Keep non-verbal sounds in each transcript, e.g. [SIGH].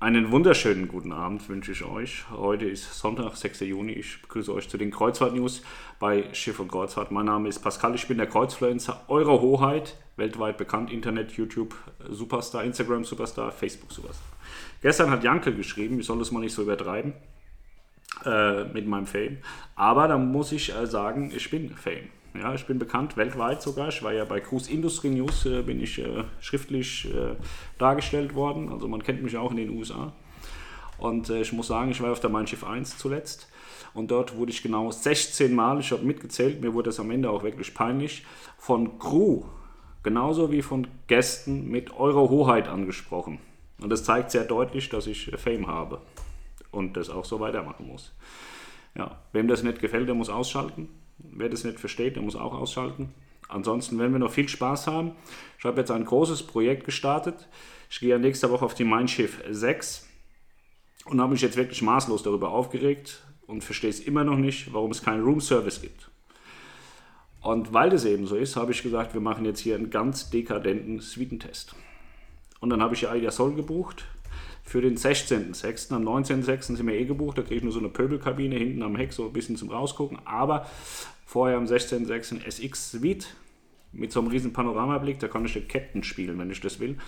Einen wunderschönen guten Abend wünsche ich euch. Heute ist Sonntag, 6. Juni. Ich begrüße euch zu den Kreuzfahrt-News bei Schiff und Kreuzfahrt. Mein Name ist Pascal, ich bin der Kreuzfluencer eurer Hoheit, weltweit bekannt, Internet, YouTube, Superstar, Instagram Superstar, Facebook Superstar. Gestern hat Janke geschrieben, ich soll das mal nicht so übertreiben äh, mit meinem Fame. Aber da muss ich äh, sagen, ich bin Fame. Ja, ich bin bekannt weltweit sogar. Ich war ja bei Cruise Industry News, äh, bin ich äh, schriftlich äh, dargestellt worden. Also man kennt mich auch in den USA. Und äh, ich muss sagen, ich war auf der Mein Schiff 1 zuletzt. Und dort wurde ich genau 16 Mal, ich habe mitgezählt, mir wurde das am Ende auch wirklich peinlich, von Crew, genauso wie von Gästen mit Eurer Hoheit angesprochen. Und das zeigt sehr deutlich, dass ich Fame habe und das auch so weitermachen muss. Ja, wem das nicht gefällt, der muss ausschalten. Wer das nicht versteht, der muss auch ausschalten. Ansonsten werden wir noch viel Spaß haben. Ich habe jetzt ein großes Projekt gestartet. Ich gehe nächste Woche auf die Mein Schiff 6 und habe mich jetzt wirklich maßlos darüber aufgeregt und verstehe es immer noch nicht, warum es keinen Room Service gibt. Und weil das eben so ist, habe ich gesagt, wir machen jetzt hier einen ganz dekadenten Suitentest. Und dann habe ich ja Aida Sol gebucht für den 16.06. Am 19.06. sind wir eh gebucht, da kriege ich nur so eine Pöbelkabine hinten am Heck, so ein bisschen zum Rausgucken. Aber vorher am 16.06. SX Suite mit so einem riesen Panoramablick, da kann ich den Captain spielen, wenn ich das will.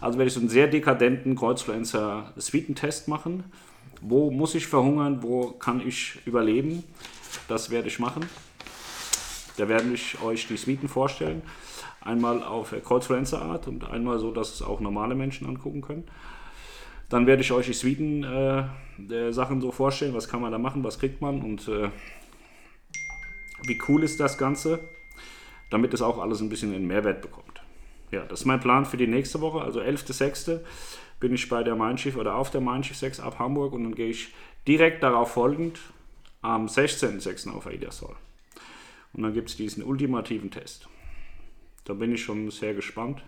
Also werde ich so einen sehr dekadenten Kreuzfluencer Suitentest machen. Wo muss ich verhungern, wo kann ich überleben? Das werde ich machen. Da werde ich euch die Suiten vorstellen. Einmal auf Kreuzfluencer Art und einmal so, dass es auch normale Menschen angucken können. Dann werde ich euch die Suiten äh, so vorstellen, was kann man da machen, was kriegt man und äh, wie cool ist das Ganze, damit es auch alles ein bisschen einen Mehrwert bekommt. Ja, das ist mein Plan für die nächste Woche, also 11.06. bin ich bei der Mein Schiff oder auf der Mein Schiff 6 ab Hamburg und dann gehe ich direkt darauf folgend am 16.06. auf Aida Sol. Und dann gibt es diesen ultimativen Test. Da bin ich schon sehr gespannt.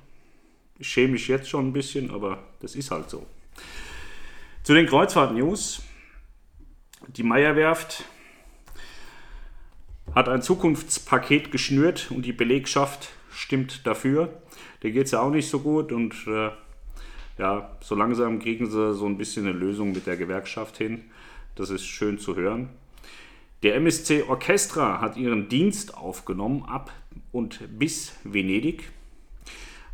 Ich schäme mich jetzt schon ein bisschen, aber das ist halt so. Zu den Kreuzfahrt-News. Die Meierwerft hat ein Zukunftspaket geschnürt und die Belegschaft stimmt dafür. Der geht es ja auch nicht so gut und äh, ja, so langsam kriegen sie so ein bisschen eine Lösung mit der Gewerkschaft hin. Das ist schön zu hören. Der MSC Orchestra hat ihren Dienst aufgenommen ab und bis Venedig.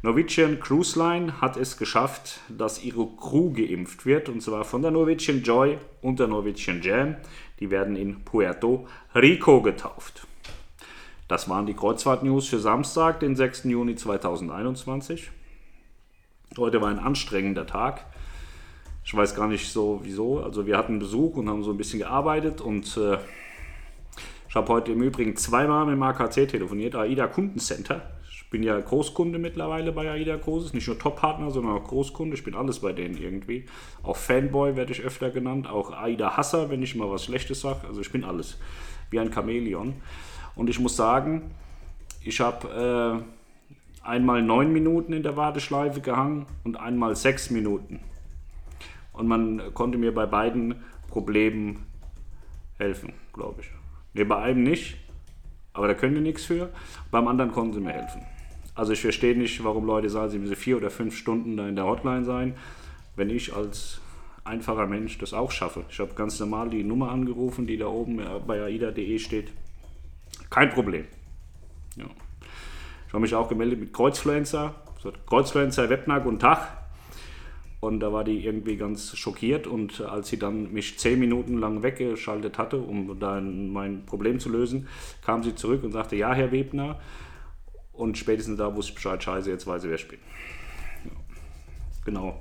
Norwegian Cruise Line hat es geschafft, dass ihre Crew geimpft wird, und zwar von der Norwegian Joy und der Norwegian Jam. Die werden in Puerto Rico getauft. Das waren die Kreuzfahrt-News für Samstag, den 6. Juni 2021. Heute war ein anstrengender Tag. Ich weiß gar nicht so wieso. Also wir hatten Besuch und haben so ein bisschen gearbeitet und äh, ich habe heute im Übrigen zweimal mit dem AKC telefoniert, AIDA Kundencenter bin ja Großkunde mittlerweile bei AIDA Großes, nicht nur Top-Partner, sondern auch Großkunde. Ich bin alles bei denen irgendwie. Auch Fanboy werde ich öfter genannt, auch AIDA Hasser, wenn ich mal was Schlechtes sage. Also ich bin alles, wie ein Chamäleon. Und ich muss sagen, ich habe äh, einmal neun Minuten in der Warteschleife gehangen und einmal sechs Minuten. Und man konnte mir bei beiden Problemen helfen, glaube ich. Ne, bei einem nicht, aber da können wir nichts für. Beim anderen konnten sie mir helfen. Also ich verstehe nicht, warum Leute sagen, sie müssen vier oder fünf Stunden da in der Hotline sein, wenn ich als einfacher Mensch das auch schaffe. Ich habe ganz normal die Nummer angerufen, die da oben bei aida.de steht. Kein Problem. Ja. Ich habe mich auch gemeldet mit Kreuzfluencer. Kreuzfluencer Webnag und Tag. Und da war die irgendwie ganz schockiert. Und als sie dann mich zehn Minuten lang weggeschaltet hatte, um dann mein Problem zu lösen, kam sie zurück und sagte, ja, Herr Webner, und spätestens da wusste ich Bescheid, scheiße, jetzt weiß ich, wer spielt. Ja. Genau.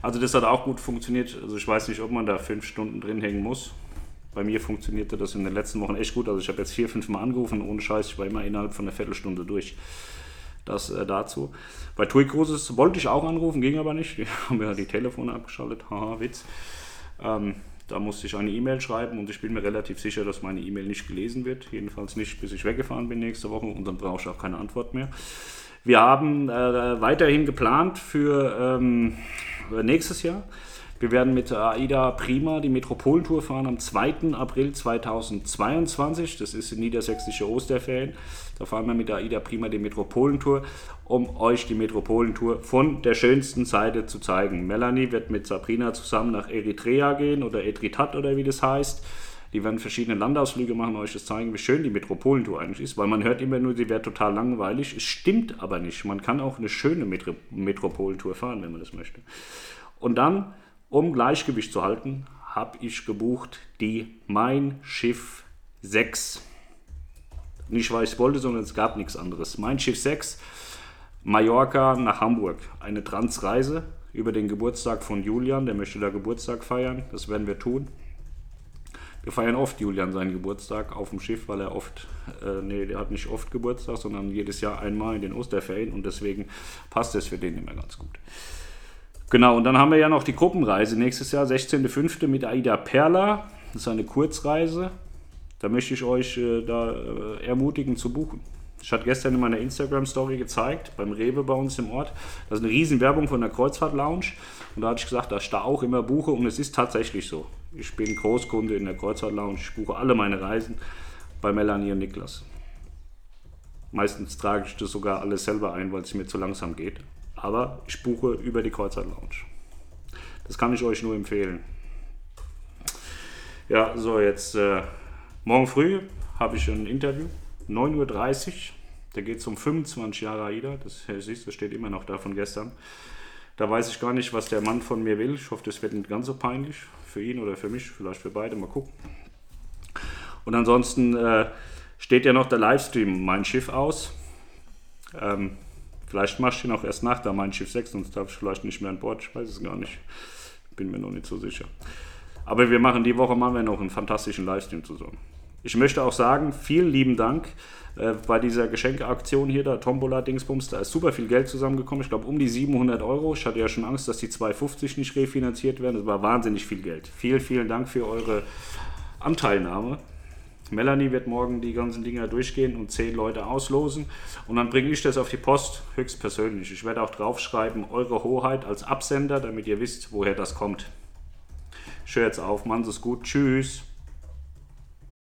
Also das hat auch gut funktioniert. Also ich weiß nicht, ob man da fünf Stunden drin hängen muss. Bei mir funktionierte das in den letzten Wochen echt gut. Also ich habe jetzt vier, fünf Mal angerufen, ohne Scheiß, ich war immer innerhalb von einer Viertelstunde durch. Das äh, dazu. Bei TUI Cruises wollte ich auch anrufen, ging aber nicht. Die [LAUGHS] haben ja die Telefone abgeschaltet. Haha, Witz. Ähm, da musste ich eine E-Mail schreiben und ich bin mir relativ sicher, dass meine E-Mail nicht gelesen wird. Jedenfalls nicht, bis ich weggefahren bin nächste Woche und dann brauche ich auch keine Antwort mehr. Wir haben äh, weiterhin geplant für ähm, nächstes Jahr Wir werden mit AIDA Prima die Metropolentour fahren am 2. April 2022. Das ist in niedersächsische Osterferien. Da fahren wir mit AIDA Prima die Metropolentour, um euch die Metropolentour von der schönsten Seite zu zeigen. Melanie wird mit Sabrina zusammen nach Eritrea gehen oder Etritat oder wie das heißt. Die werden verschiedene Landausflüge machen, euch das zeigen, wie schön die Metropolentour eigentlich ist, weil man hört immer nur, sie wäre total langweilig. Es stimmt aber nicht. Man kann auch eine schöne Metro Metropolentour fahren, wenn man das möchte. Und dann um Gleichgewicht zu halten, habe ich gebucht die Mein Schiff 6. Nicht, weil ich es wollte, sondern es gab nichts anderes. Mein Schiff 6, Mallorca nach Hamburg. Eine Transreise über den Geburtstag von Julian. Der möchte da Geburtstag feiern. Das werden wir tun. Wir feiern oft Julian seinen Geburtstag auf dem Schiff, weil er oft, äh, nee, der hat nicht oft Geburtstag, sondern jedes Jahr einmal in den Osterferien und deswegen passt es für den immer ganz gut. Genau, und dann haben wir ja noch die Gruppenreise nächstes Jahr, 16.05. mit Aida Perla. Das ist eine Kurzreise. Da möchte ich euch äh, da äh, ermutigen zu buchen. Ich hatte gestern in meiner Instagram-Story gezeigt, beim Rewe bei uns im Ort, das ist eine riesen Werbung von der Kreuzfahrt-Lounge. Und da hatte ich gesagt, dass ich da auch immer buche und es ist tatsächlich so. Ich bin Großkunde in der Kreuzfahrt-Lounge. Ich buche alle meine Reisen bei Melanie und Niklas. Meistens trage ich das sogar alles selber ein, weil es mir zu langsam geht aber ich buche über die Kreuzfahrt Lounge. Das kann ich euch nur empfehlen. Ja, so jetzt äh, morgen früh habe ich ein Interview, 9.30 Uhr. Da geht es um 25 Jahre AIDA. Das, siehst, das steht immer noch da von gestern. Da weiß ich gar nicht, was der Mann von mir will. Ich hoffe, das wird nicht ganz so peinlich für ihn oder für mich, vielleicht für beide. Mal gucken. Und ansonsten äh, steht ja noch der Livestream Mein Schiff aus. Ähm, Vielleicht machst du ihn auch erst nach der Mein Schiff 6, sonst darf ich vielleicht nicht mehr an Bord. Ich weiß es gar nicht. Bin mir noch nicht so sicher. Aber wir machen die Woche wir noch einen fantastischen Livestream zusammen. Ich möchte auch sagen, vielen lieben Dank äh, bei dieser Geschenkeaktion hier, der Tombola-Dingsbums. Da ist super viel Geld zusammengekommen. Ich glaube, um die 700 Euro. Ich hatte ja schon Angst, dass die 250 nicht refinanziert werden. Das war wahnsinnig viel Geld. Vielen, vielen Dank für eure Anteilnahme. Melanie wird morgen die ganzen Dinger durchgehen und zehn Leute auslosen. Und dann bringe ich das auf die Post höchstpersönlich. Ich werde auch draufschreiben, Eure Hoheit als Absender, damit ihr wisst, woher das kommt. Ich höre jetzt auf, Sie es gut. Tschüss.